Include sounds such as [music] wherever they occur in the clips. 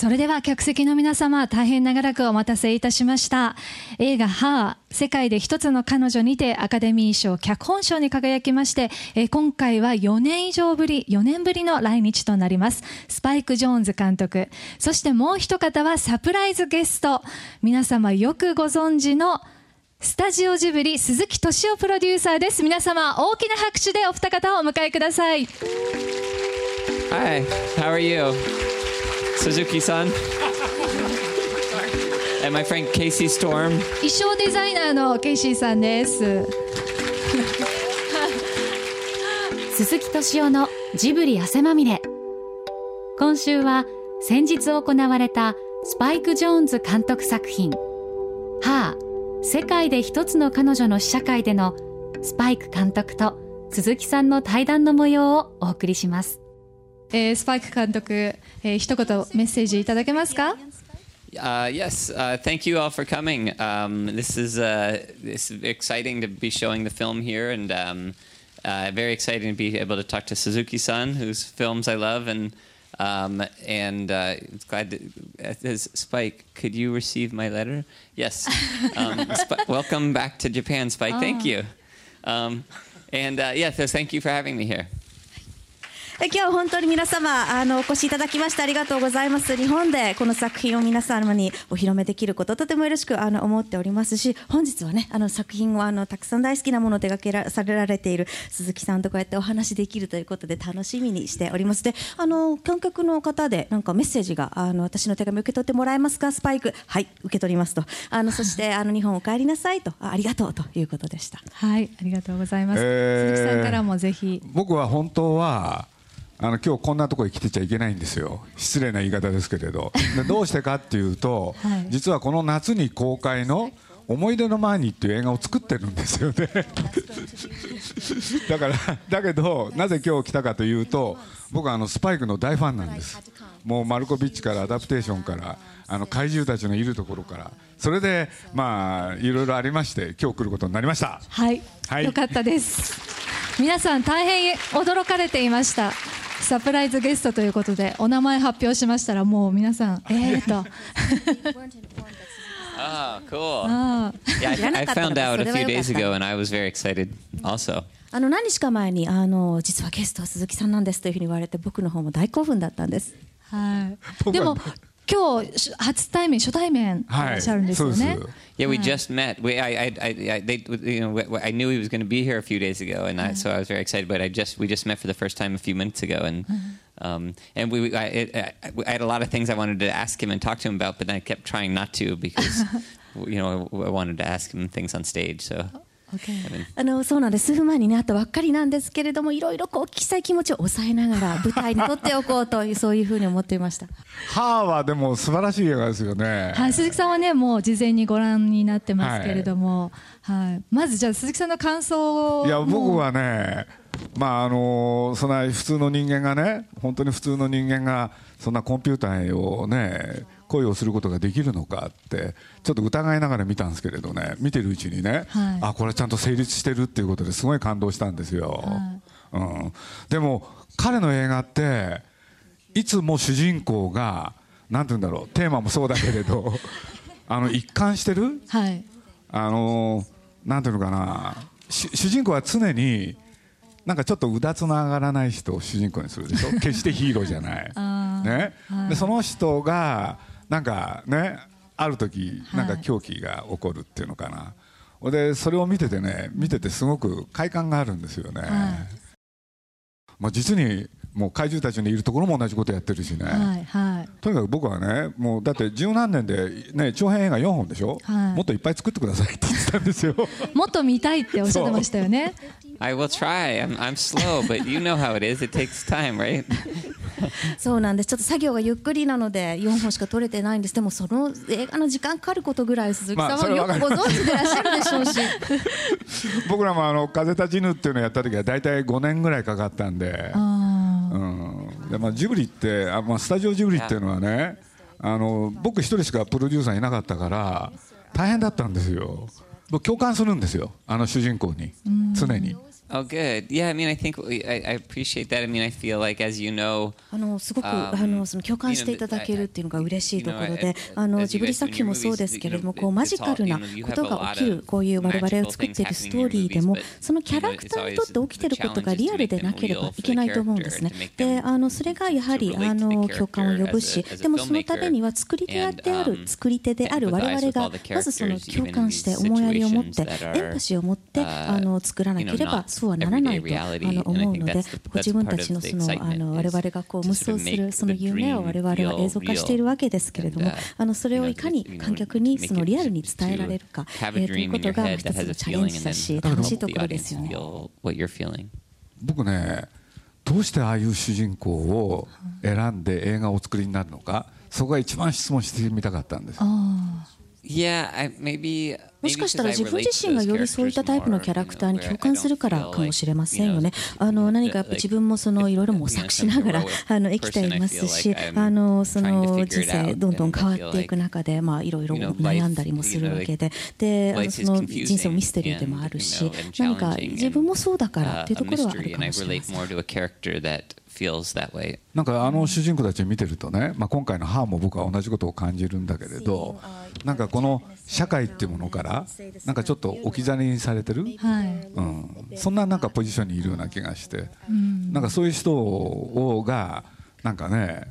それでは客席の皆様、大変長らくお待たせいたしました。映画ハー、世界で一つの彼女にてアカデミー賞脚本賞に輝きまして、え今回は4年以上ぶり、4年ぶりの来日となります。スパイク・ジョーンズ監督。そしてもう一方はサプライズゲスト。皆様よくご存知のスタジオジブリ鈴木敏夫プロデューサーです。皆様大きな拍手でお二方をお迎えください。Hi, how are you? Suzuki-san. And my friend Casey Storm. 衣装デザイナーのケイシーさんです。鈴木敏夫のジブリ汗まみれ。今週は先日行われたスパイク・ジョーンズ監督作品「はあ世界で一つの彼女の試写会」でのスパイク監督と鈴木さんの対談の模様をお送りします。えー、スパイク監督、えー、一言メッセージいただけますか Uh, yes, uh, thank you all for coming. Um, this is uh, this is exciting to be showing the film here, and um, uh, very exciting to be able to talk to Suzuki-san, whose films I love, and um, and uh, glad to. Spike, could you receive my letter? Yes. Um, [laughs] Sp- welcome back to Japan, Spike. Oh. Thank you. Um, and uh, yeah, so thank you for having me here. 今日は本当に皆様あのお越しいただきましてありがとうございます。日本でこの作品を皆様にお披露目できることとてもよろしくあの思っておりますし本日はねあの作品をあのたくさん大好きなものを手掛けらされられている鈴木さんとこうやってお話できるということで楽しみにしております。であの観客の方でなんかメッセージがあの私の手紙受け取ってもらえますか？スパイク。はい受け取りますと。あのそして [laughs] あの日本お帰りなさいと。ありがとうということでした。はいありがとうございます、えー、鈴木さんからもぜひ。僕は本当はあの今日こんなところに来てちゃいけないんですよ。失礼な言い方ですけれど。でどうしてかっていうと、はい、実はこの夏に公開の「思い出の前に」っていう映画を作ってるんですよね。だからだけどなぜ今日来たかというと僕はあのスパイクの大ファンなんです。もうマルコビッチからアダプテーションからあの怪獣たちのいるところから。それでまあいろいろありまして今日来ることになりました。はい、はい、よかったです。皆さん大変驚かれていましたサプライズゲストということでお名前発表しましたらもう皆さんえーと Oh, [laughs] cool. [laughs] Yeah, I, I found out a few days ago and I was very excited also. あの何日か前にあの実はゲストは鈴木さんなんですというふうに言われて僕の方も大興奮だったんです。[laughs] はい。でも今日初対面初対面いらっしゃるんですよね。Yeah, [laughs] we just met. We, I, I, I, they, you know, I knew he was going to be here a few days ago, and I, so I was very excited. But I just, we just met for the first time a few minutes ago, and um, and we, I, it, I had a lot of things I wanted to ask him and talk to him about, but then I kept trying not to because, [laughs] you know, I wanted to ask him things on stage. So. あのそうなんです。数分前にねあったばっかりなんですけれどもいろいろこう聞きたい気持ちを抑えながら舞台にとっておこうというそういうふうに思っていました。ハーはでも素晴らしい映画ですよね。はい。鈴木さんはねもう事前にご覧になってますけれども、はい、はい、まずじゃあ鈴木さんの感想を。いや僕はねまああのそんな普通の人間がね本当に普通の人間がそんなコンピューターをね恋をすることができるのかってちょっと疑いながら見たんですけれどね。見てるうちにね、はい、あこれちゃんと成立してるっていうことですごい感動したんですよ、はい、うん、でも彼の映画っていつも主人公が何て言うんだろうテーマもそうだけれど [laughs] あの一貫してる、はい、あのなんていうのかな。主人公は常になんかちょっとうだつの上がらない人を主人公にするでしょ？決してヒーローじゃない、[laughs] ね、でその人がなんかねある時なんか狂気が起こるっていうのかな、はい、でそれを見ててね見ててすごく快感があるんですよね、はい、まあ、実にもう怪獣たちのいるところも同じことやってるしね、はいはい、とにかく僕はねもうだって十何年で、ね、長編映画4本でしょ、はい、もっといっぱい作ってくださいって言ってたんですよ。[laughs] もっと見たいっておっしゃってましたよね。I will try. I'm, I'm slow, but you know how it is. It takes time, right? [laughs] [laughs] そうなんです。ちょっと作業がゆっくりなので4本しか撮れてないんです。でもその映画の時間かかることぐらい鈴木さんはよくご存知でいらっしゃるでしょうし。[laughs] 僕らもあの「風立ちぬ」っていうのをやった時は大体5年ぐらいかかったんで,、うん。でまあ、ジブリってあ、まあ、スタジオジブリっていうのはねあの僕一人しかプロデューサーいなかったから大変だったんですよ。僕共感するんですよ。あの主人公に。常に。Oh, good. Yeah, I mean, I think we, I, I appreciate that. I mean, I feel like, as you know, あのすごく、Um, あのその共感していただけるっていうのが嬉しいところで、あのジブリ作品もそうですけれども、こうマジカルなことが起きるこういう我々を作っているストーリーでも、そのキャラクターにとって起きていることがリアルでなければいけないと思うんですね。で、あのそれがやはりあの共感を呼ぶし、でもそのためには作り手である作り手である我々がまずその共感して思いやりを持ってエンパシーを持ってあの作らなければそうはならないとあの思うので、ご自分たちのそのあの我々がこう無双するその夢を我々は映像化しているわけですけれども、あのそれをいかに観客にそのリアルに伝えられるか、えーということが一つのチャレンジだし楽しいところですよね。僕ねどうしてああいう主人公を選んで映画をお作りになるのかそこが一番質問してみたかったんです Yeah, I, maybe. もしかしたら自分自身がよりそういったタイプのキャラクターに共感するからかもしれませんよね。あの何かやっぱ自分もそのいろいろ模索しながら [laughs] あの生きていますし、あのその人生どんどん変わっていく中でまあいろいろ [laughs] 悩んだりもするわけで、であのその人生もミステリーでもあるし、何か自分もそうだからっていうところはあるかもしれません。Feels that way. なんかあの主人公たちを見てるとね、まあ、今回の「ハーも僕は同じことを感じるんだけれどなんかこの社会っていうものからなんかちょっと置き去りにされてる、はい。うん、そんななんかポジションにいるような気がして、なんかそういう人をがなんかね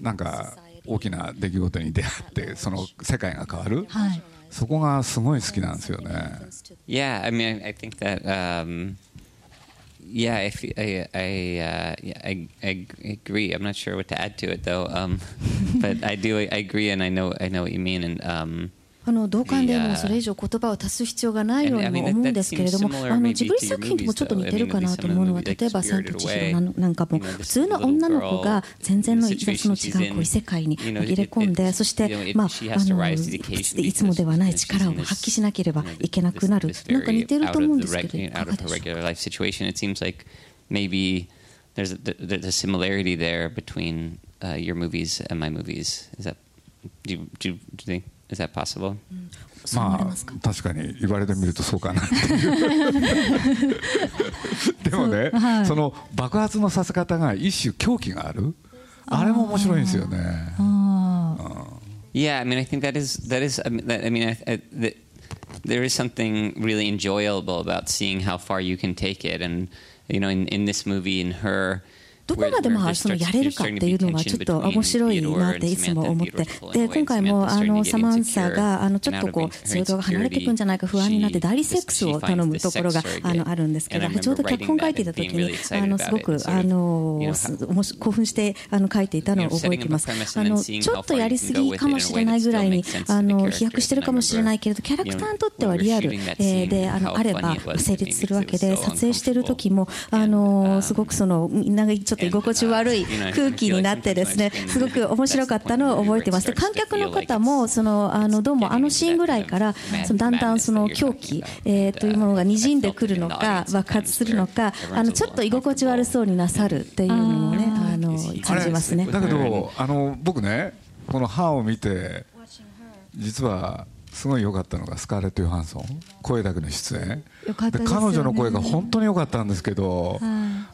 なんか大きな出来事に出会ってその世界が変わる、はい。そこがすごい好きなんですよね。Yeah, I mean, I, I think that. Um, yeah, I, I, I, uh, yeah, I, I agree. I'm not sure what to add to it though, um, [laughs] but I do. I agree, and I know, I know what you mean, and. Um, あの同感でもうそれ以上言葉を足す必要がないようにも思うんですけれども、あのジブリ作品ともちょっと似てるかなと思うのは、例えば千と千尋なんかも普通の女の子が全然のその違うこう異世界に紛れ込んで、そしてまああのいつもではない力を発揮しなければいけなくなる、なんか似てると思うんですけど、いかがでしょうか？regular life situation. It seems like maybe there's a, there's a similarity there between uh, your movies and my movies. Is that do you, do you, do you think? is that possible? そう思われまますかあ。確かに言われてみるとそうかなっ[laughs] [laughs] ていうでもねそうはいその爆発のさせ方が一種狂気があるあれも面白いんですよねああ。 Yeah, I mean, I think that is that is. I mean, that, I mean I, I, that there is something really enjoyable about seeing how far you can take it, and you know, in, in this movie, in her. どこまでまあそのやれるかっていうのはちょっと面白いなっていつも思って。で今回もあのサマンサがあのちょっとこう想像が離れていくんじゃないか不安になって代理セックスを頼むところがあのあるんですけどちょうど脚本書いていた時にあのすごくあの興奮してあの書いていたのを覚えています。あのちょっとやりすぎかもしれないぐらいにあの飛躍してるかもしれないけれどキャラクターにとってはリアル。えーであのあれば成立するわけで撮影してる時もあのすごくそのみんながちょっと居心地悪い空気になってですねすごく面白かったのを覚えてます。で観客の方もそのあのどうもあのシーンぐらいからそのだんだんその狂気、えーというものがにじんでくるのか爆発するのかあのちょっと居心地悪そうになさるっていうのもねあの感じますね。だけどあの僕ねこの「歯を見て実はすごい良かったのがスカーレット・ヨハンソン声だけの出演。彼女の声が本当に良かったんですけど、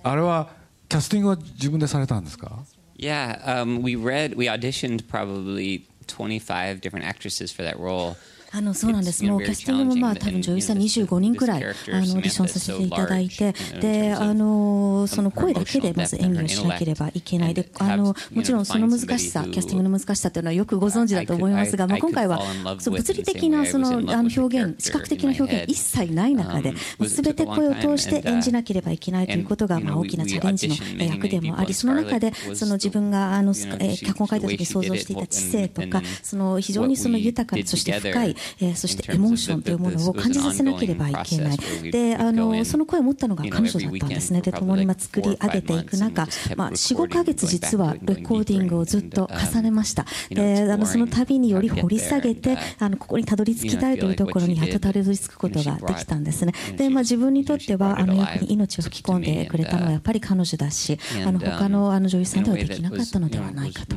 あれはキャスティングは自分でされたんですか Yeah, um, we read, we auditioned probably 25 different actresses for that role. あのそうなんです、もうキャスティングもまあ多分女優さん25人くらいあのオーディションさせていただいて、であのその声だけでまず演技をしなければいけない、であのもちろんその難しさ、キャスティングの難しさというのはよくご存知だと思いますが、まあ、今回はその物理的なそのあの表現、視覚的な表現、一切ない中で、すべて声を通して演じなければいけないということがまあ大きなチャレンジの役でもあり、その中でその自分があの脚本を書いた時に想像していた知性とか、その非常にその豊かな、そして深い、えーそしてエモーションというものを感じさせなければいけない。で、あのその声を持ったのが彼女だったんですね。で、共にまあ作り上げていく中、まあ4、5ヶ月実はレコーディングをずっと重ねました。で、あのその度により掘り下げて、あのここにたどり着きたいというところにやっとたどり着くことができたんですね。で、まあ自分にとってはあの役に命を吹き込んでくれたのはやっぱり彼女だし、あの他のあの女優さんではできなかったのではないかと。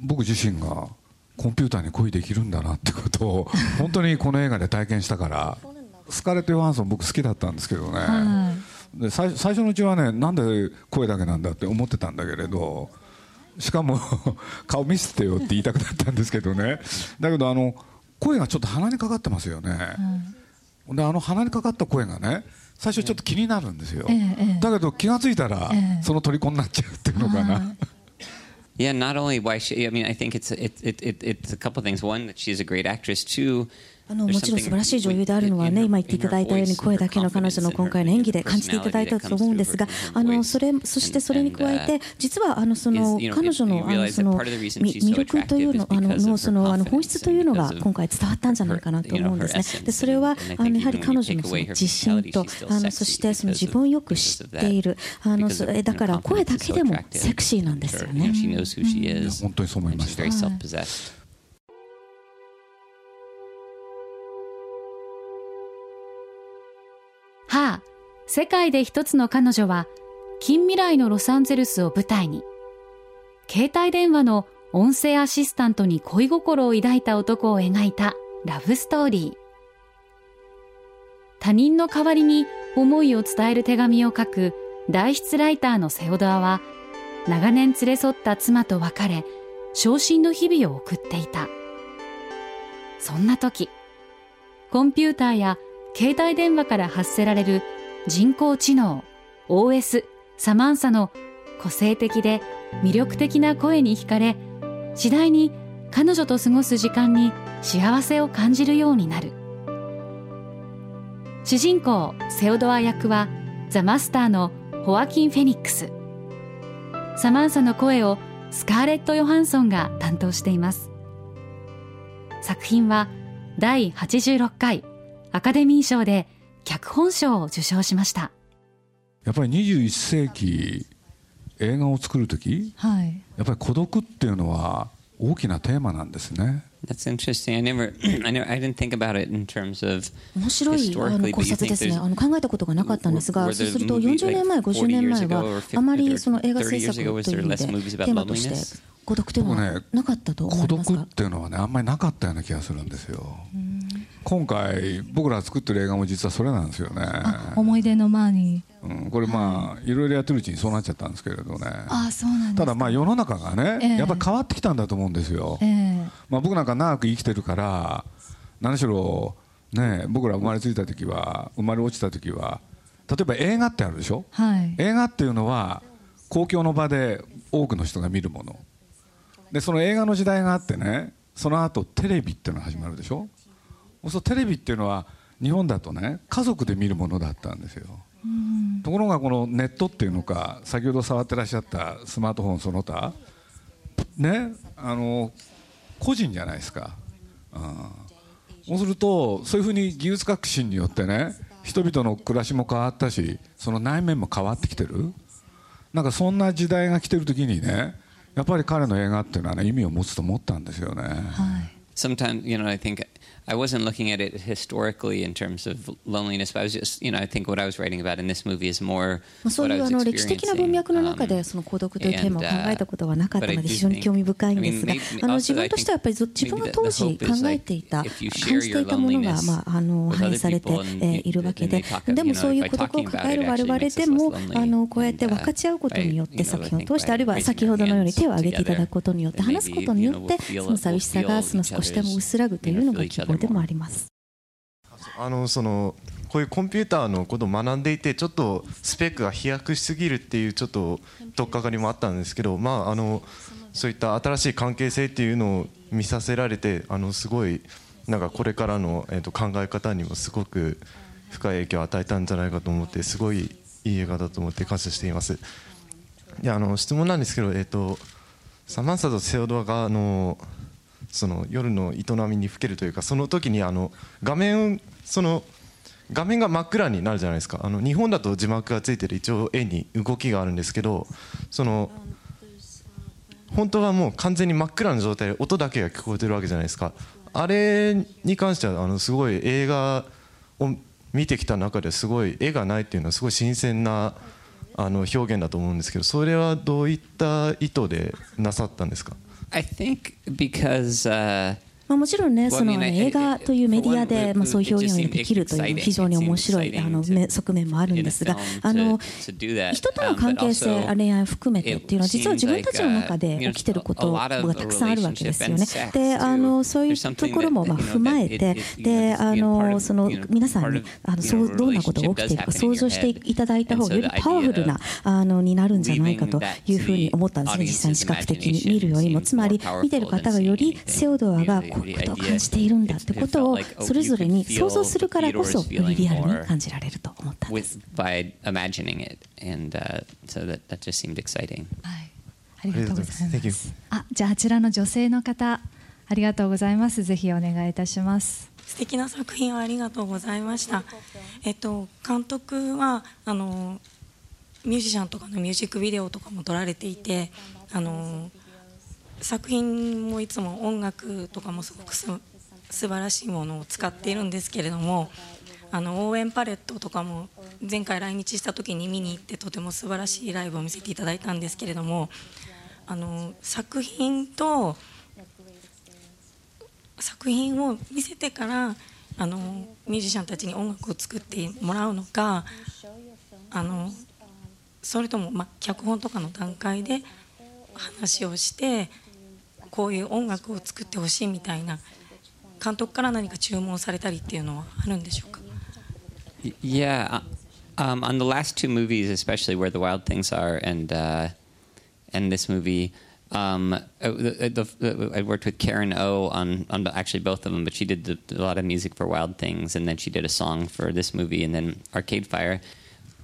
僕自身がコンピューターに恋できるんだなってことを [laughs] 本当にこの映画で体験したからスカーレット・ヨハンソン僕好きだったんですけどね、はで最最初のうちはねなんで声だけなんだって思ってたんだけれどしかも [laughs] 顔見せてよって言いたくなったんですけどね。だけどあの声がちょっと鼻にかかってますよね、であの鼻にかかった声がね最初ちょっと気になるんですよ、ええええ。だけど気が付いたら、ええ。その虜になっちゃうっていうのかな、Yeah, not only why she. I mean, I think it's it, it, it, it's a couple things. One, that she's a great actress. Two, あのもちろん素晴らしい女優であるのはね、今言っていただいたように、声だけの彼女の今回の演技で感じていただいたと思うんですが、あのそれそしてそれに加えて、実はあのその彼女のあのそのみ魅力というのあののそのあの本質というのが今回伝わったんじゃないかなと思うんですね。でそれはあのやはり彼女のその自信とあのそしてその自分をよく知っているあのそれだから声だけでもセクシーなんですよね。本当にそう思いました very self-possessed. はあ、世界で一つの彼女は、近未来のロサンゼルスを舞台に、携帯電話の音声アシスタントに恋心を抱いた男を描いたラブストーリー。他人の代わりに思いを伝える手紙を書く大筆ライターのセオドアは、長年連れ添った妻と別れ、昇進の日々を送っていた。そんな時、コンピューターや携帯電話から発せられる人工知能 OS サマンサの個性的で魅力的な声に惹かれ次第に彼女と過ごす時間に幸せを感じるようになる。主人公セオドア役はザ・マスターのホアキン・フェニックス。サマンサの声をスカーレット・ヨハンソンが担当しています。作品は第86回アカデミー賞で脚本賞を受賞しましたやっぱり21世紀映画を作る時はい。やっぱり孤独っていうのは大きなテーマなんですね That's interesting. I never, [clears throat] I never, I didn't think about it in terms of 面白いあの historically, 考察ですねあの考えたことがなかったんですがそうすると movies 40年前 like 50年前40 years ago は or 50あまりその映画30制作という意味でテーマとして?孤独というのはなかったと思孤いますが独っていうのはねあんまりなかったような気がするんですよ今回僕ら作ってる映画も実はそれなんですよね、あ、思い出の前に。うん、これまあい。ろいろやってるうちにそうなっちゃったんですけれどね。あ、そうなん。ただまあ世の中がね、ええ。やっぱり変わってきたんだと思うんですよ、ええ。まあ、僕なんか長く生きてるから何しろ、ね、僕ら生まれついた時は生まれ落ちた時は例えば映画ってあるでしょ？はい。映画っていうのは公共の場で多くの人が見るもの。でその映画の時代があってねその後テレビっていうのが始まるでしょ？そうテレビっていうのは日本だとね家族で見るものだったんですよ。ところがこのネットっていうのか先ほど触ってらっしゃったスマートフォンその他ねあの個人じゃないですか、うん、そうするとそういうふうに技術革新によってね人々の暮らしも変わったしその内面も変わってきてる。なんかそんな時代が来てる時にねやっぱり彼の映画っていうのはね意味を持つと思ったんですよね、はい。sometimes you know i think i wasn't looking at it historically in terms of loneliness but i was just you know i think what i was writing about in this movie is more まあそうい I う was あの歴史的な文脈の中 experiencing, で um, その孤独というテーマを考 and, uh, えたことはなかったの but I で非常に興味深いんですがあの自分としてはやっぱり自分が当 the 時考えていた if you 感 share じて your いたものが loneliness まああの反映されているわけででも know, そういう孤独を抱える我々でもあのこうやって uh, 分かち合うことによってど you know, 通してあるいは先ほどのように手を挙げていただくことによって話すことによってその寂しさがその少しでも薄らぐというのが希望でもあります。あのそのこういうコンピューターのことを学んでいてちょっとスペックが飛躍しすぎるっていうちょっと取っかかりもあったんですけど、まあ、あのそういった新しい関係性っていうのを見させられてあのすごいなんかこれからの、えー、と考え方にもすごく深い影響を与えたんじゃないかと思ってすごいいい映画だと思って感謝しています。であの質問なんですけど、えー、とサマンサとセオドアがあのその夜の営みにふけるというかその時にあの画面その画面が真っ暗になるじゃないですか。あの日本だと字幕がついてる一応絵に動きがあるんですけどその本当はもう完全に真っ暗な状態で音だけが聞こえてるわけじゃないですか。あれに関してはあのすごい映画を見てきた中ですごい絵がないっていうのはすごい新鮮なあの表現だと思うんですけどそれはどういった意図でなさったんですか？I think because uh, まあ、もちろんね、その映画というメディアで、まあ、そういう表現を it just できるという非常に面白いあの側面もあるんですがあの.人との関係性 Um, 恋愛を含めてっていうのは実は自分たちの中で起きてることがたくさんあるわけですよね。であのそういうところもまあ踏まえてであのその皆さんにあのそうどんなことが起きているか想像していただいた方がよりパワフルなあのになるんじゃないかというふうに思ったんですね実際に視覚的に見るよりもつまり見てる方がよりセオドアがこういうことを感じているんだってことをそれぞれに想像するからこそよりリアルに感じられると思ったんです with by imagining it, and uh, so that that just seemed exciting. はい、ありがとうございま.す。あ、じゃああちらの女性の方、ありがとうございます。ぜひお願いいたします。素敵な作品をありがとうございました。えっと監督はあのミュージシャンとかのミュージックビデオとかも撮られていて、あの作品もいつも音楽とかもすごくす素晴らしいものを使っているんですけれども、あの応援パレットとかも前回来日した時に見に行ってとても素晴らしいライブを見せていただいたんですけれども、あの作品と作品を見せてからあのミュージシャンたちに音楽を作ってもらうのかあのそれとも、ま、脚本とかの段階で話をしてこういう音楽を作ってほしいみたいな監督から何か注文されたりっていうのはあるんでしょうか Y- Yeah, uh, um, on the last two movies, especially where the wild things are, and uh, and this movie, um, uh, the, the, the, I worked with Karen O on on actually both of them, but she did the, a lot of music for Wild Things, and then she did a song for this movie, and then Arcade Fire.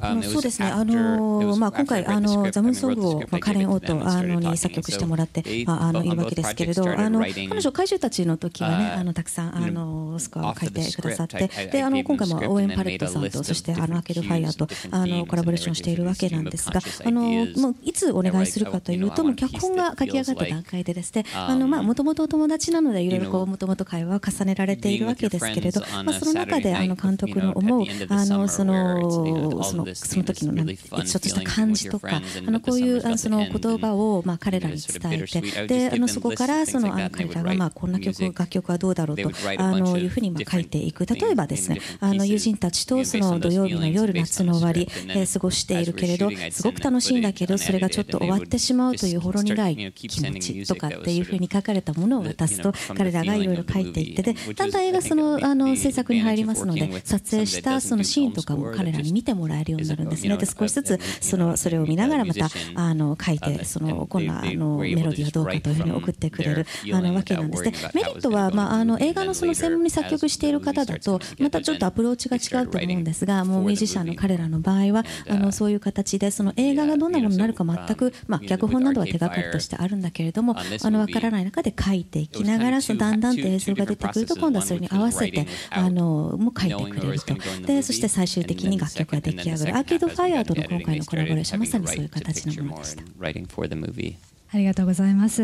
あ Um, そうですね、あのまあ、今回あのザム mean, ソングをまあカレン・オー and あのに作曲してもらって they ああのいるわけですけれどあの彼女怪獣たちの時はね uh, あのたくさんあのスコアを書いてくださっ.てであの今回もオーエン・パレットさんとそしてあのアーケードファイアと cues, あのコラボレーションしているわけなんですがあのもういつお願いするかというともう脚本が書き上がった段階でですねあのまあもともとお友達なのでいろいろこうもともと会話を重ねられているわけですけれどまあその中であの監督の思うあのそのそのその時のなんちょっとした感じとかあのこういうあのその言葉をまあ彼らに伝えてであのそこからそのあの彼らがまあこんな曲楽曲はどうだろうとあのいうふうにまあ書いていく。例えばですねあの友人たちとその土曜日の夜夏の終わりえー過ごしているけれどすごく楽しいんだけどそれがちょっと終わってしまうというほろ苦い気持ちとかっていうふうに書かれたものを渡すと彼らがいろいろ書いていってでだんだん映画そのあの制作に入りますので撮影したそのシーンとかも彼らに見てもらえるようになるんですねで少しずつそのそれを見ながらまたあの書いてそのこんなあのメロディーはどうかというふうに送ってくれるあのわけなんですねメリットはまああの映画のその専門に作曲している方だとまたちょっとアプローチが違うと思うんですがもうミュージシャンの彼らの場合はあのそういう形でその映画がどんなものになるか全くまあ脚本などは手がかりとしてあるんだけれどもあの分からない中で書いていきながらそのだんだんと映像が出てくると今度はそれに合わせてあのも書いてくれるとでそして最終的に楽曲が出来上がるアーケードファイアとの今回のコラボレーションまさにそういう形のものでした。ありがとうございます。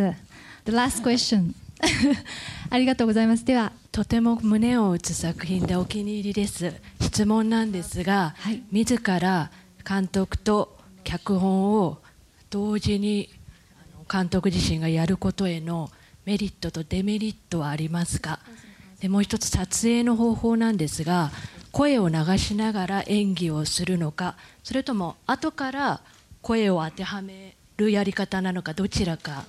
The last question [laughs] ありがとうございます。では、とても胸を打つ作品でお気に入りです質問なんですが、はい自ら監督と脚本を同時に監督自身がやることへのメリットとデメリットはありますか？でもう一つ撮影の方法なんですが声を流しながら演技をするのかそれとも後から声を当てはめるやり方なのかどちらか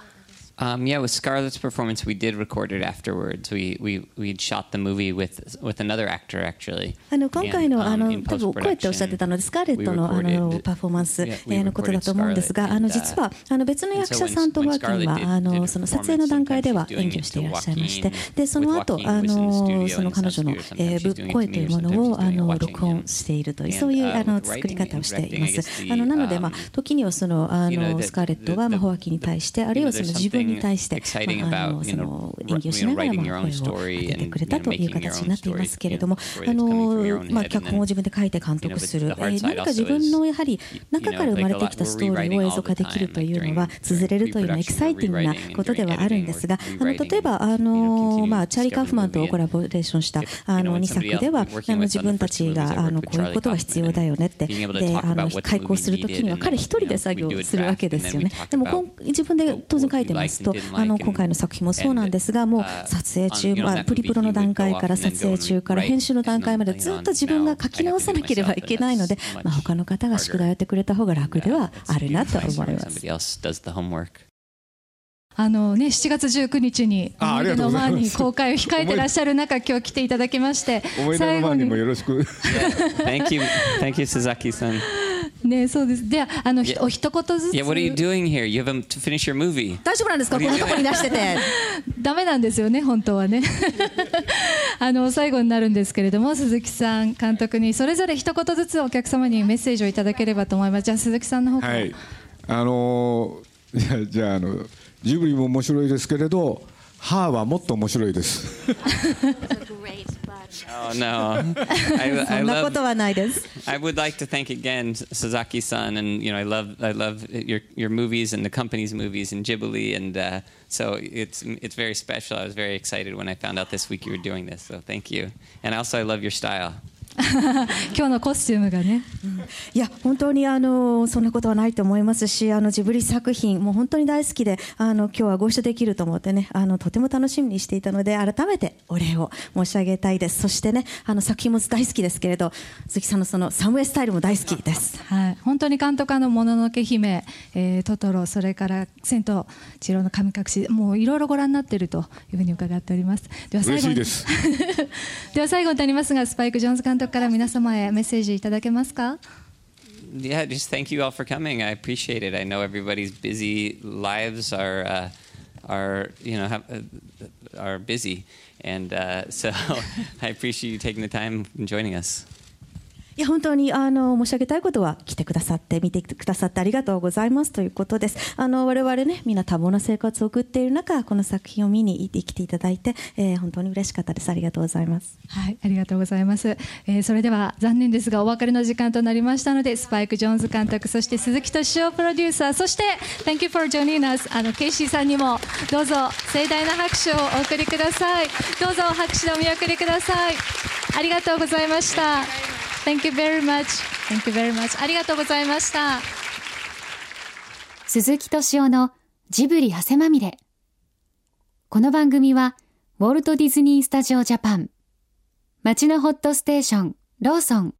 Um, yeah, with Scarlett's performance, we did record it afterwards. We we we shot the movie with with another actor actually. あの今回のあ um, の多分声っておっしゃってたのでスカーレットのあのパフォーマンスえーのことだと思うんですがあの実はあの別の役者さんとワーキンはあのその撮影の段階では演技をしていらっしゃいましてでその後あのその彼女のえー声というものをあの録音しているというそういうあの作り方をしていますあのなのでまあ時にはそのあのスカーレットはまあホワキに対してあるいはその自分に対してまああのその演技をしながらまあ声を当ててくれたという形になっていますけれどもあのまあ脚本を自分で書いて監督する。えー何か自分のやはり中から生まれてきたストーリーを映像化できるというのは綴れるというのはエキサイティングなことではあるんですがあの例えばあのまあチャーリー・カーフマンとコラボレーションしたあの2作ではあの自分たちがあのこういうことが必要だよねって。であの開講するときには彼一人で作業するわけですよね。でもこん自分で当然書いてますますと、あの今回の作品もそうなんですが、もう撮影中、まあ、プリプロの段階から撮影中から編集の段階までずっと自分が書き直さなければいけないので、まあ他の方が宿題をやってくれた方が楽ではあるなと思います。あのね、7月19日に思い出の前に公開を控えてらっしゃる中、今日来ていただきまして、最後にもよろしく。Thank you, thank you, Suzaki san. ね、そうです。では、あの、お一言ずつ。Yeah, what are you doing here? You haven't to finish your movie. 大丈夫なんですか、こんなとこに出してて。[laughs] ダメなんですよね、本当はね。[laughs] あの、最後になるんですけれども、鈴木さん監督にそれぞれ一言ずつお客様にメッセージをいただければと思います。じゃあ、鈴木さんの方から。はい。あのー、じゃ、じゃあ、あの。ジブリも面白いですけれど、ハーはもっと面白いです。[laughs] Oh no! [laughs] I, I love. I would like to thank again Sasaki-san, and you know I love I love your your movies and the company's movies and Ghibli, and uh, so it's it's very special. I was very excited when I found out this week you were doing this. So thank you, and also I love your style. [laughs] 今日のコスチュームがね、うん、いや本当にあのそんなことはないと思いますしあのジブリ作品もう本当に大好きであの今日はご一緒できると思ってねあのとても楽しみにしていたので改めてお礼を申し上げたいです。そしてねあの作品も大好きですけれど鈴木さんのそのサムエスタイルも大好きです、はい、本当に監督のもののけ姫、えー、トトロそれから千と千尋の神隠しもういろいろご覧になっているというふうに伺っております。では最後に [laughs] では最後になりますがスパイク・ジョーンズ監督から皆様へメッセージいただけますか Yeah, just thank you all for coming. I appreciate it. I know everybody's busy lives are uh, are you know have, uh, are busy, and uh, [laughs] so [laughs] I appreciate you taking the time and joining us. いや本当にあの申し上げたいことは来てくださって見てくださってありがとうございますということです。あの我々ねみんな多忙な生活を送っている中この作品を見に来てきていただいて、えー、本当に嬉しかったです。ありがとうございます。はいありがとうございます、えー、それでは残念ですがお別れの時間となりましたのでスパイク・ジョーンズ監督そして鈴木敏夫プロデューサーそして Thank you for joining us あのケイシーさんにもどうぞ盛大な拍手をお送りください。どうぞ拍手でお見送りください。ありがとうございました。Thank you very much. Thank you very much. ありがとうございました。鈴木敏夫のジブリ汗まみれ。この番組は、ウォルト・ディズニー・スタジオ・ジャパン、街のホットステーション、ローソン、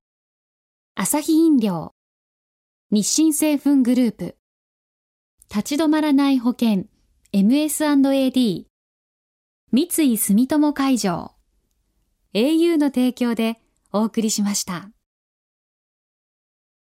アサヒ飲料、日清製粉グループ、立ち止まらない保険、MS&AD、三井住友海上、au の提供でお送りしました。